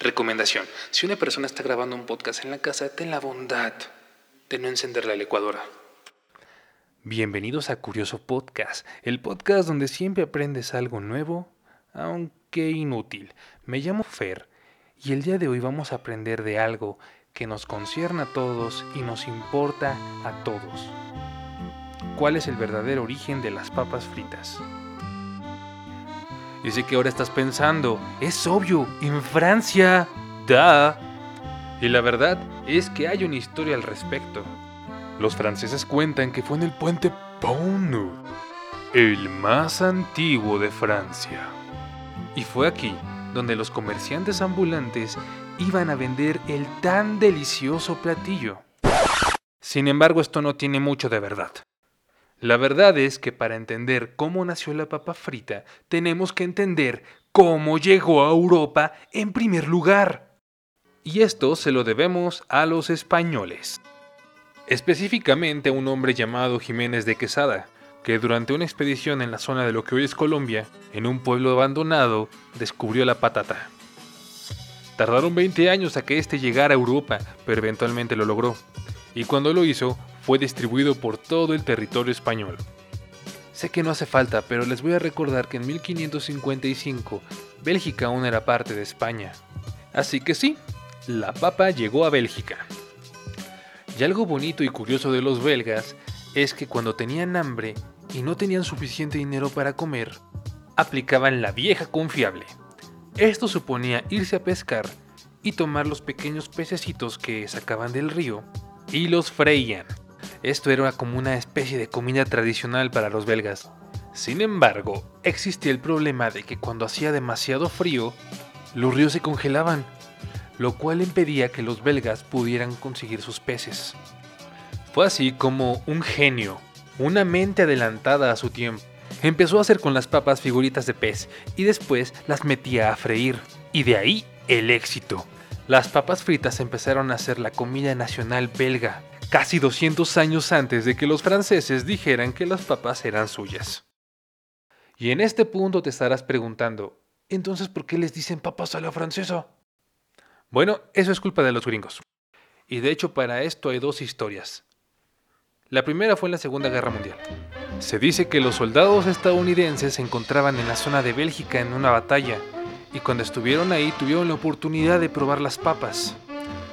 Recomendación. Si una persona está grabando un podcast en la casa, ten la bondad de no encender la licuadora. Bienvenidos a Curioso Podcast, el podcast donde siempre aprendes algo nuevo, aunque inútil. Me llamo Fer y el día de hoy vamos a aprender de algo que nos concierne a todos y nos importa a todos. ¿Cuál es el verdadero origen de las papas fritas? Y sé que ahora estás pensando, es obvio, en Francia. ¡Da! Y la verdad es que hay una historia al respecto. Los franceses cuentan que fue en el puente Pont el más antiguo de Francia. Y fue aquí donde los comerciantes ambulantes iban a vender el tan delicioso platillo. Sin embargo, esto no tiene mucho de verdad. La verdad es que para entender cómo nació la papa frita, tenemos que entender cómo llegó a Europa en primer lugar. Y esto se lo debemos a los españoles. Específicamente a un hombre llamado Jiménez de Quesada, que durante una expedición en la zona de lo que hoy es Colombia, en un pueblo abandonado, descubrió la patata. Tardaron 20 años a que éste llegara a Europa, pero eventualmente lo logró. Y cuando lo hizo, fue distribuido por todo el territorio español. Sé que no hace falta, pero les voy a recordar que en 1555 Bélgica aún era parte de España. Así que sí, la papa llegó a Bélgica. Y algo bonito y curioso de los belgas es que cuando tenían hambre y no tenían suficiente dinero para comer, aplicaban la vieja confiable. Esto suponía irse a pescar y tomar los pequeños pececitos que sacaban del río y los freían. Esto era como una especie de comida tradicional para los belgas. Sin embargo, existía el problema de que cuando hacía demasiado frío, los ríos se congelaban, lo cual impedía que los belgas pudieran conseguir sus peces. Fue así como un genio, una mente adelantada a su tiempo, empezó a hacer con las papas figuritas de pez y después las metía a freír. Y de ahí el éxito. Las papas fritas empezaron a ser la comida nacional belga casi 200 años antes de que los franceses dijeran que las papas eran suyas. Y en este punto te estarás preguntando, entonces ¿por qué les dicen papas a la francesa? Bueno, eso es culpa de los gringos. Y de hecho para esto hay dos historias. La primera fue en la Segunda Guerra Mundial. Se dice que los soldados estadounidenses se encontraban en la zona de Bélgica en una batalla y cuando estuvieron ahí tuvieron la oportunidad de probar las papas.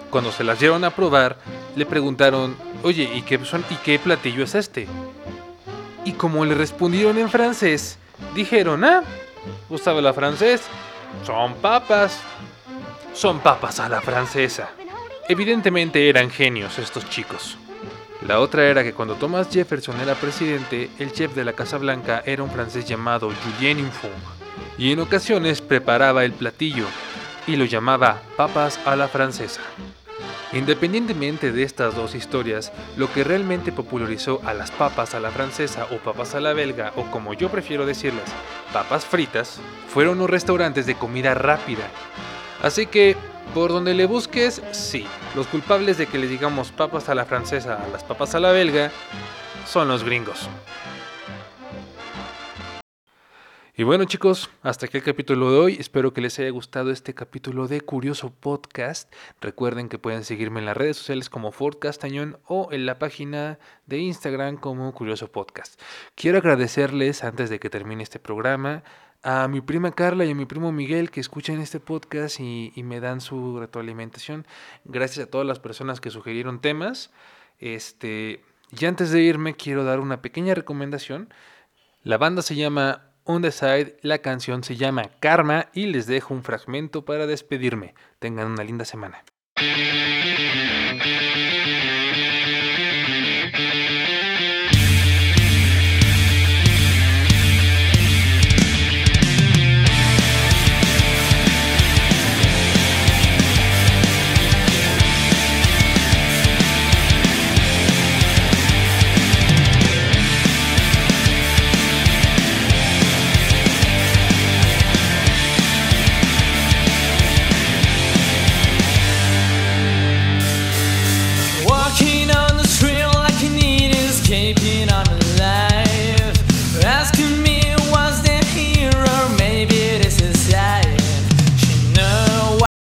Cuando se las llevaron a probar, le preguntaron, oye, ¿y qué, son, ¿y qué platillo es este? Y como le respondieron en francés, dijeron, ah, ¿usted la francés? Son papas. Son papas a la francesa. Evidentemente eran genios estos chicos. La otra era que cuando Thomas Jefferson era presidente, el chef de la Casa Blanca era un francés llamado Julien Infung, y en ocasiones preparaba el platillo y lo llamaba papas a la francesa. Independientemente de estas dos historias, lo que realmente popularizó a las papas a la francesa o papas a la belga, o como yo prefiero decirlas, papas fritas, fueron los restaurantes de comida rápida. Así que, por donde le busques, sí, los culpables de que le digamos papas a la francesa a las papas a la belga son los gringos. Y bueno chicos, hasta aquí el capítulo de hoy. Espero que les haya gustado este capítulo de Curioso Podcast. Recuerden que pueden seguirme en las redes sociales como Ford Castañón o en la página de Instagram como Curioso Podcast. Quiero agradecerles antes de que termine este programa a mi prima Carla y a mi primo Miguel que escuchan este podcast y, me dan su retroalimentación. Gracias a todas las personas que sugirieron temas. Este, y antes de irme quiero dar una pequeña recomendación. La banda se llama On the Side, la canción se llama Karma y les dejo un fragmento para despedirme. Tengan una linda semana. sleeping on the